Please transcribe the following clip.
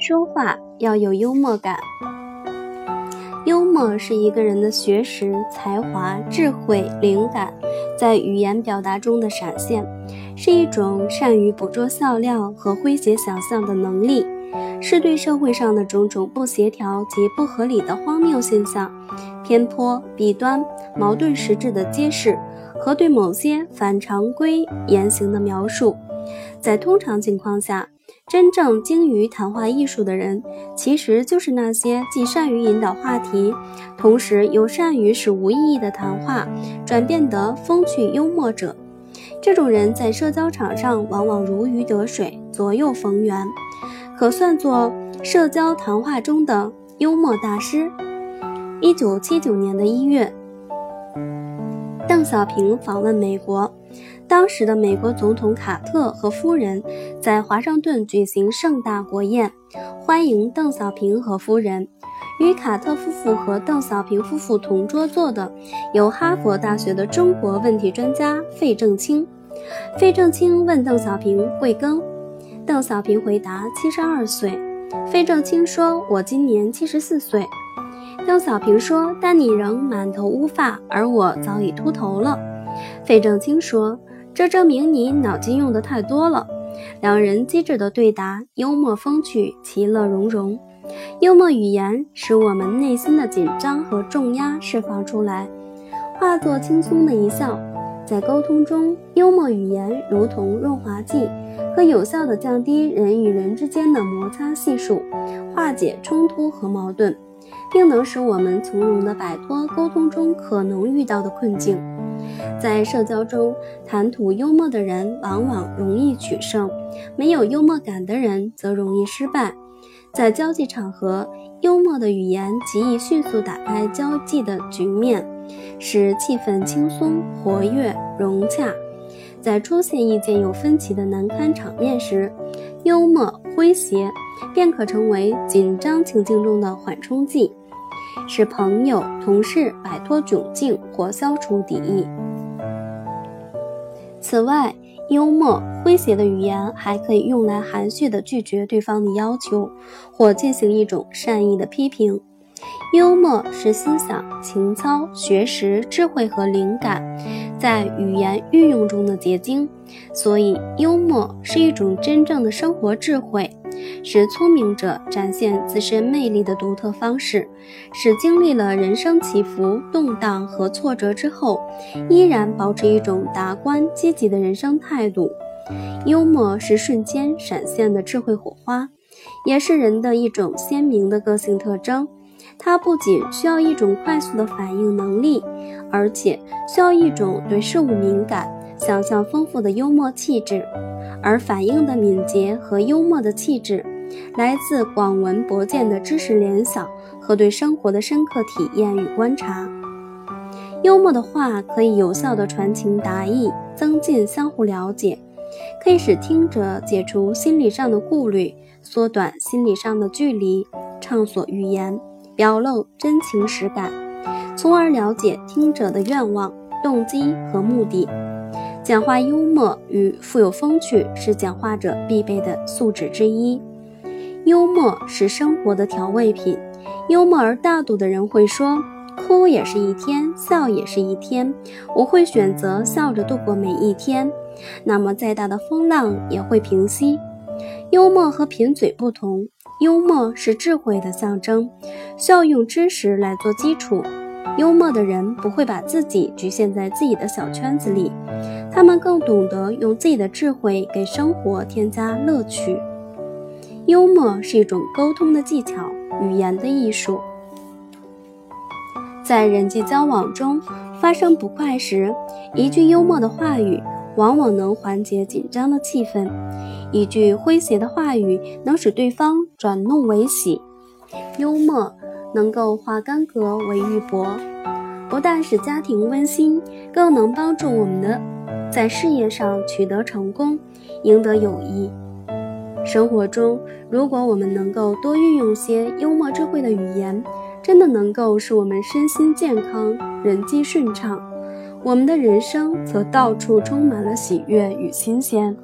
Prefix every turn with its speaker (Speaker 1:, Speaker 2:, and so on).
Speaker 1: 说话要有幽默感。幽默是一个人的学识、才华、智慧、灵感在语言表达中的闪现，是一种善于捕捉笑料和诙谐想象的能力，是对社会上的种种不协调及不合理的荒谬现象、偏颇、弊端、矛盾实质的揭示和对某些反常规言行的描述。在通常情况下，真正精于谈话艺术的人，其实就是那些既善于引导话题，同时又善于使无意义的谈话转变得风趣幽默者。这种人在社交场上往往如鱼得水，左右逢源，可算作社交谈话中的幽默大师。一九七九年的一月，邓小平访问美国。当时的美国总统卡特和夫人在华盛顿举行盛大国宴，欢迎邓小平和夫人。与卡特夫妇和邓小平夫妇同桌坐的有哈佛大学的中国问题专家费正清。费正清问邓小平贵庚，邓小平回答七十二岁。费正清说：“我今年七十四岁。”邓小平说：“但你仍满头乌发，而我早已秃头了。”费正清说。这证明你脑筋用的太多了。两人机智的对答，幽默风趣，其乐融融。幽默语言使我们内心的紧张和重压释放出来，化作轻松的一笑。在沟通中，幽默语言如同润滑剂，可有效地降低人与人之间的摩擦系数，化解冲突和矛盾，并能使我们从容地摆脱沟通中可能遇到的困境。在社交中，谈吐幽默的人往往容易取胜，没有幽默感的人则容易失败。在交际场合，幽默的语言极易迅速打开交际的局面，使气氛轻松、活跃、融洽。在出现意见有分歧的难堪场面时，幽默诙谐便可成为紧张情境中的缓冲剂，使朋友、同事摆脱窘境或消除敌意。此外，幽默诙谐的语言还可以用来含蓄地拒绝对方的要求，或进行一种善意的批评。幽默是思想、情操、学识、智慧和灵感在语言运用中的结晶，所以幽默是一种真正的生活智慧。是聪明者展现自身魅力的独特方式，是经历了人生起伏、动荡和挫折之后，依然保持一种达观、积极的人生态度。幽默是瞬间闪现的智慧火花，也是人的一种鲜明的个性特征。它不仅需要一种快速的反应能力，而且需要一种对事物敏感、想象丰富的幽默气质。而反应的敏捷和幽默的气质，来自广闻博见的知识联想和对生活的深刻体验与观察。幽默的话可以有效地传情达意，增进相互了解，可以使听者解除心理上的顾虑，缩短心理上的距离，畅所欲言，表露真情实感，从而了解听者的愿望、动机和目的。讲话幽默与富有风趣是讲话者必备的素质之一。幽默是生活的调味品。幽默而大度的人会说：“哭也是一天，笑也是一天。我会选择笑着度过每一天。那么再大的风浪也会平息。”幽默和贫嘴不同，幽默是智慧的象征，需要用知识来做基础。幽默的人不会把自己局限在自己的小圈子里，他们更懂得用自己的智慧给生活添加乐趣。幽默是一种沟通的技巧，语言的艺术。在人际交往中发生不快时，一句幽默的话语往往能缓解紧张的气氛，一句诙谐的话语能使对方转怒为喜。幽默。能够化干戈为玉帛，不但使家庭温馨，更能帮助我们的在事业上取得成功，赢得友谊。生活中，如果我们能够多运用些幽默智慧的语言，真的能够使我们身心健康，人际顺畅，我们的人生则到处充满了喜悦与新鲜。